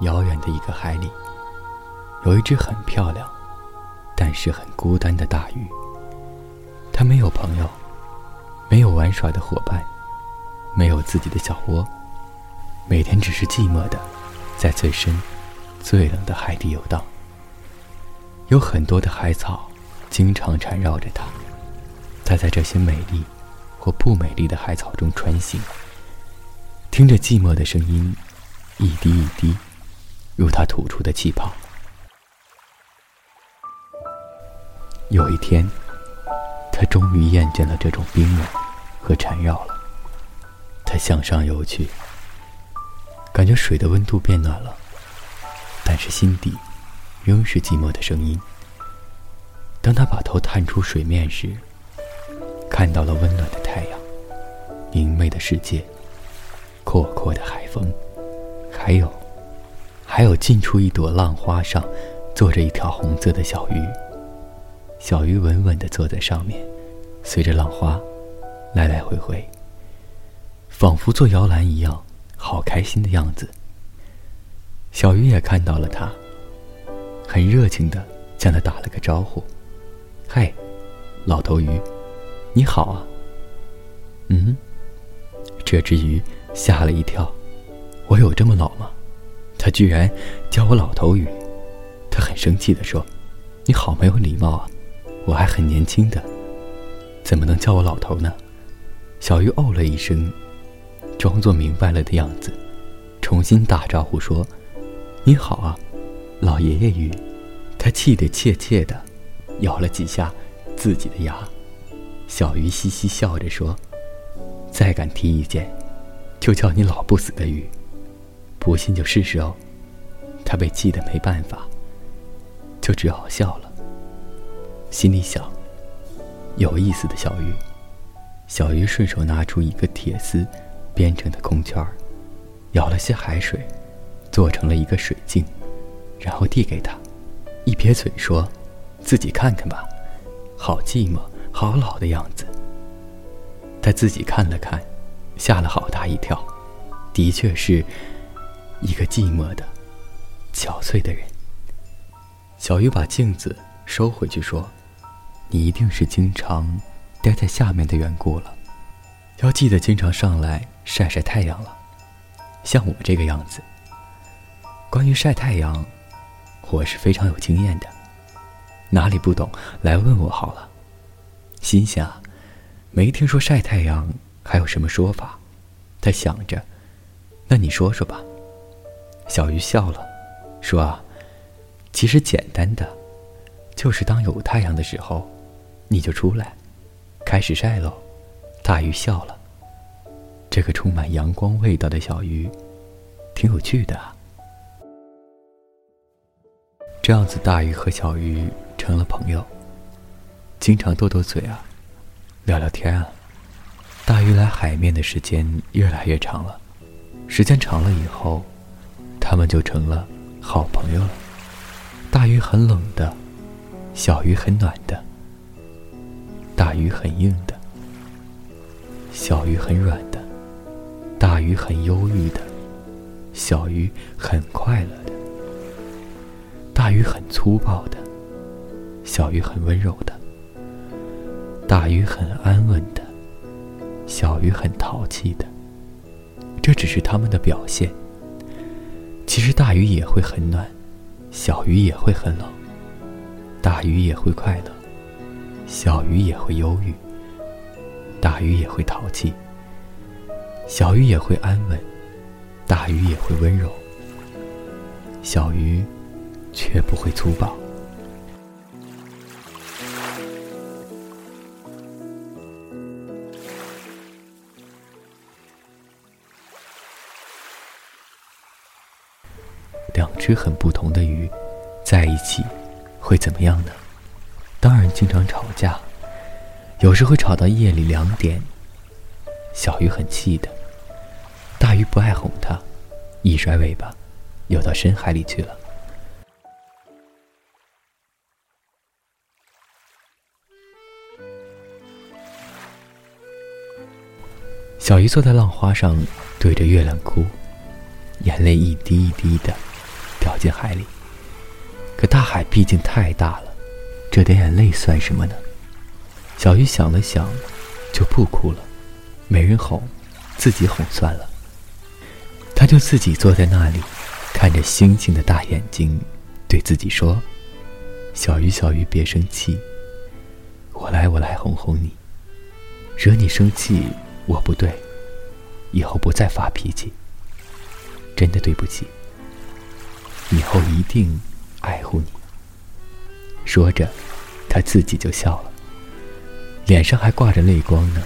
遥远的一个海里，有一只很漂亮，但是很孤单的大鱼。它没有朋友，没有玩耍的伙伴，没有自己的小窝，每天只是寂寞的，在最深、最冷的海底游荡。有很多的海草，经常缠绕着它。它在这些美丽或不美丽的海草中穿行，听着寂寞的声音，一滴一滴。如他吐出的气泡。有一天，他终于厌倦了这种冰冷和缠绕了。他向上游去，感觉水的温度变暖了，但是心底仍是寂寞的声音。当他把头探出水面时，看到了温暖的太阳、明媚的世界、阔阔的海风，还有……还有近处一朵浪花上，坐着一条红色的小鱼。小鱼稳稳地坐在上面，随着浪花来来回回，仿佛坐摇篮一样，好开心的样子。小鱼也看到了他，很热情地向他打了个招呼：“嗨，老头鱼，你好啊。”嗯，这只鱼吓了一跳：“我有这么老吗？”他居然叫我老头鱼，他很生气地说：“你好没有礼貌啊！我还很年轻的，怎么能叫我老头呢？”小鱼哦了一声，装作明白了的样子，重新打招呼说：“你好啊，老爷爷鱼。”他气得怯怯的，咬了几下自己的牙。小鱼嘻嘻笑着说：“再敢提意见，就叫你老不死的鱼。”不信就试试哦。他被气得没办法，就只好笑了。心里想：有意思的小鱼。小鱼顺手拿出一个铁丝编成的空圈儿，舀了些海水，做成了一个水镜，然后递给他，一撇嘴说：“自己看看吧。”好寂寞，好老的样子。他自己看了看，吓了好大一跳。的确是。一个寂寞的、憔悴的人。小鱼把镜子收回去，说：“你一定是经常待在下面的缘故了，要记得经常上来晒晒太阳了。像我这个样子。关于晒太阳，我是非常有经验的。哪里不懂，来问我好了。”心想，没听说晒太阳还有什么说法。他想着：“那你说说吧。”小鱼笑了，说：“啊，其实简单的，就是当有太阳的时候，你就出来，开始晒喽。”大鱼笑了，这个充满阳光味道的小鱼，挺有趣的啊。这样子，大鱼和小鱼成了朋友，经常斗斗嘴啊，聊聊天啊。大鱼来海面的时间越来越长了，时间长了以后。他们就成了好朋友了。大鱼很冷的，小鱼很暖的。大鱼很硬的，小鱼很软的。大鱼很忧郁的，小鱼很快乐的。大鱼很粗暴的，小鱼很温柔的。大鱼很安稳的，小鱼很淘气的。这只是他们的表现。其实大鱼也会很暖，小鱼也会很冷；大鱼也会快乐，小鱼也会忧郁；大鱼也会淘气，小鱼也会安稳；大鱼也会温柔，小鱼却不会粗暴。只很不同的鱼，在一起会怎么样呢？当然。经常吵架，有时会吵到夜里两点。小鱼很气的，大鱼不爱哄它，一甩尾巴，游到深海里去了。小鱼坐在浪花上，对着月亮哭，眼泪一滴一滴的掉进海里。可大海毕竟太大了，这点眼泪算什么呢？小鱼想了想，就不哭了。没人哄，自己哄算了。他就自己坐在那里，看着星星的大眼睛，对自己说：“小鱼，小鱼，别生气，我来，我来哄哄你。惹你生气，我不对，以后不再发脾气。真的对不起，以后一定。”爱护你。说着，他自己就笑了，脸上还挂着泪光呢。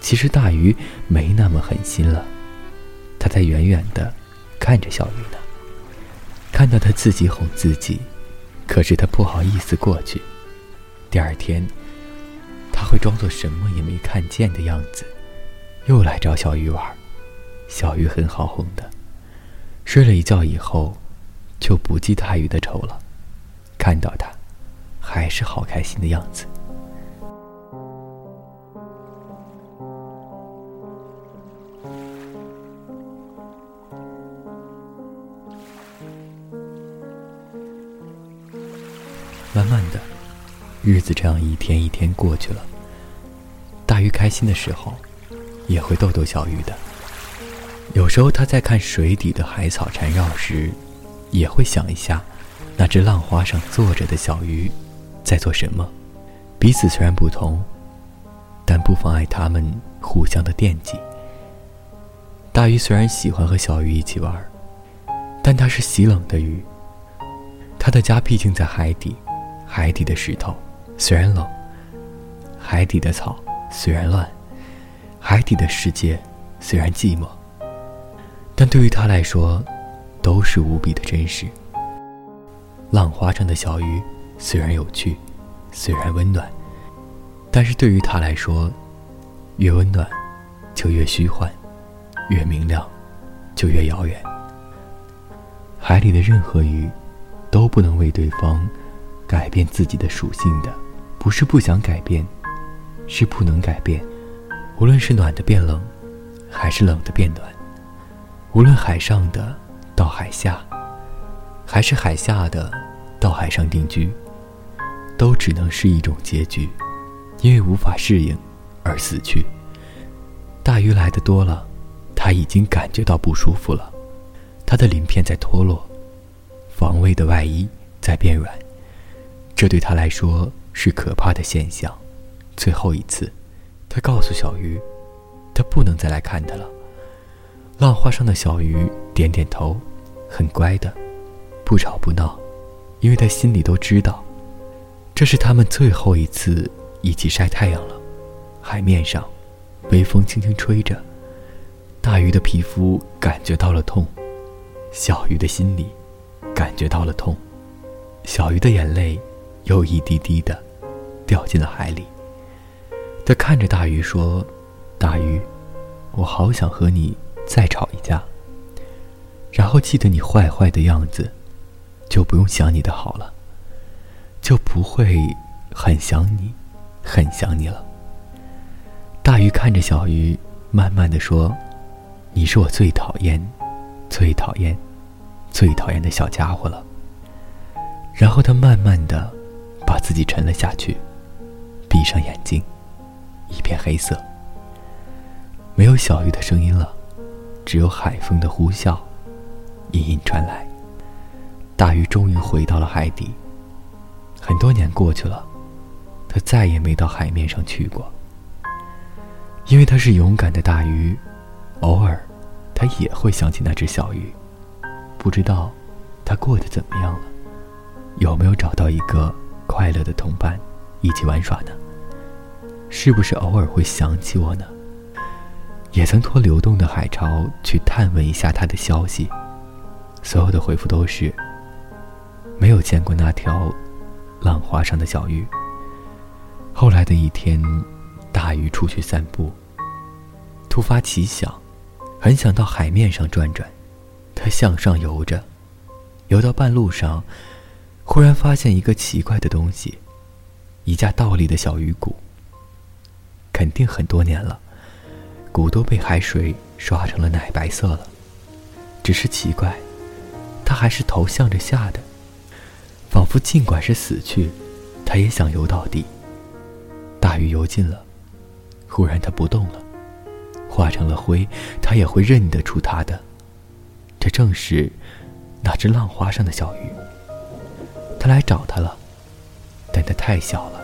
其实大鱼没那么狠心了，他在远远的看着小鱼呢，看到他自己哄自己，可是他不好意思过去。第二天，他会装作什么也没看见的样子，又来找小鱼玩。小鱼很好哄的，睡了一觉以后。就不记大鱼的仇了，看到他，还是好开心的样子。慢慢的，日子这样一天一天过去了。大鱼开心的时候，也会逗逗小鱼的。有时候他在看水底的海草缠绕时。也会想一下，那只浪花上坐着的小鱼，在做什么？彼此虽然不同，但不妨碍他们互相的惦记。大鱼虽然喜欢和小鱼一起玩，但它是喜冷的鱼。它的家毕竟在海底，海底的石头虽然冷，海底的草虽然乱，海底的世界虽然寂寞，但对于它来说。都是无比的真实。浪花上的小鱼虽然有趣，虽然温暖，但是对于他来说，越温暖就越虚幻，越明亮就越遥远。海里的任何鱼都不能为对方改变自己的属性的，不是不想改变，是不能改变。无论是暖的变冷，还是冷的变暖，无论海上的。到海下，还是海下的到海上定居，都只能是一种结局，因为无法适应而死去。大鱼来的多了，他已经感觉到不舒服了，他的鳞片在脱落，防卫的外衣在变软，这对他来说是可怕的现象。最后一次，他告诉小鱼，他不能再来看他了。浪花上的小鱼点点头。很乖的，不吵不闹，因为他心里都知道，这是他们最后一次一起晒太阳了。海面上，微风轻轻吹着，大鱼的皮肤感觉到了痛，小鱼的心里感觉到了痛，小鱼的眼泪又一滴滴的掉进了海里。他看着大鱼说：“大鱼，我好想和你再吵一架。”然后记得你坏坏的样子，就不用想你的好了，就不会很想你，很想你了。大鱼看着小鱼，慢慢的说：“你是我最讨厌、最讨厌、最讨厌的小家伙了。”然后他慢慢的把自己沉了下去，闭上眼睛，一片黑色，没有小鱼的声音了，只有海风的呼啸。隐隐传来，大鱼终于回到了海底。很多年过去了，他再也没到海面上去过。因为他是勇敢的大鱼，偶尔，他也会想起那只小鱼。不知道，他过得怎么样了？有没有找到一个快乐的同伴，一起玩耍呢？是不是偶尔会想起我呢？也曾托流动的海潮去探问一下他的消息。所有的回复都是没有见过那条浪花上的小鱼，后来的一天，大鱼出去散步，突发奇想，很想到海面上转转。它向上游着，游到半路上，忽然发现一个奇怪的东西——一架倒立的小鱼骨。肯定很多年了，骨都被海水刷成了奶白色了。只是奇怪，他还是头向着下的，仿佛尽管是死去，他也想游到底。大鱼游近了，忽然它不动了，化成了灰，它也会认得出它的。这正是那只浪花上的小鱼。它来找他了，但它太小了，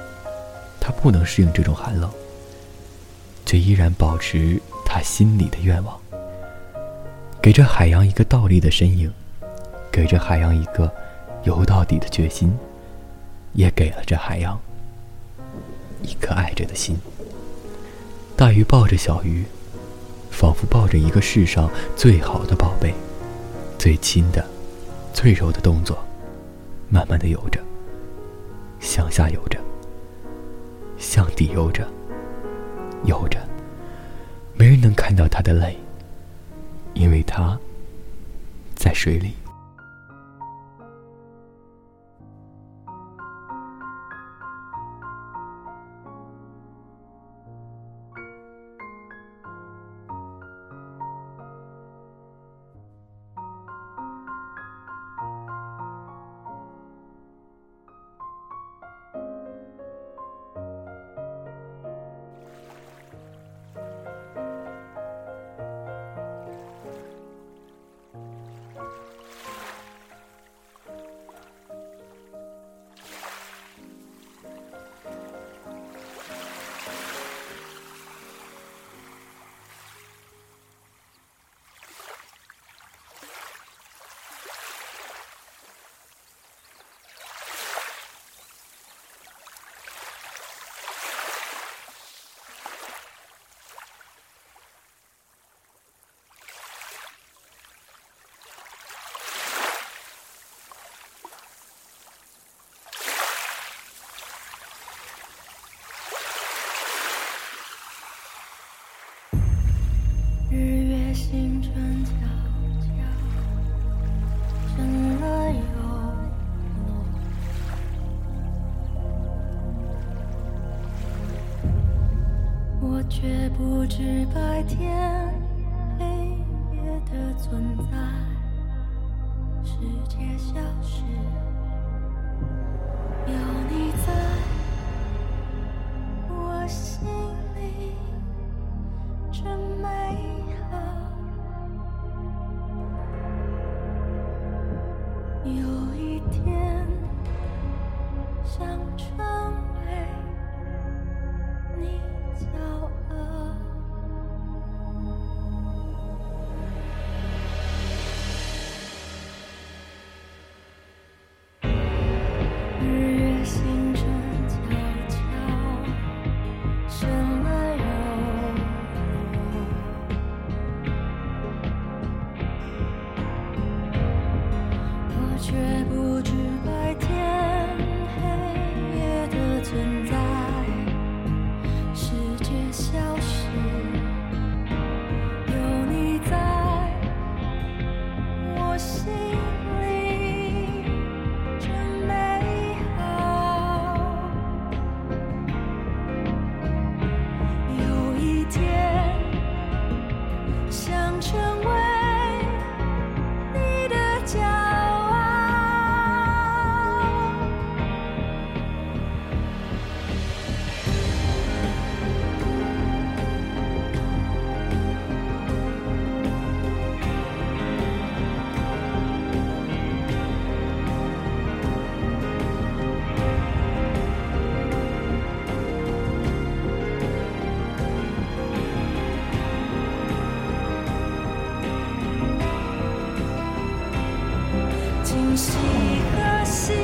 它不能适应这种寒冷，却依然保持他心里的愿望，给这海洋一个倒立的身影，给这海洋一个游到底的决心，也给了这海洋。一颗爱着的心。大鱼抱着小鱼，仿佛抱着一个世上最好的宝贝，最亲的、最柔的动作，慢慢的游着，向下游着，向底游着，游着，没人能看到他的泪，因为他在水里。不知白天今夕何夕。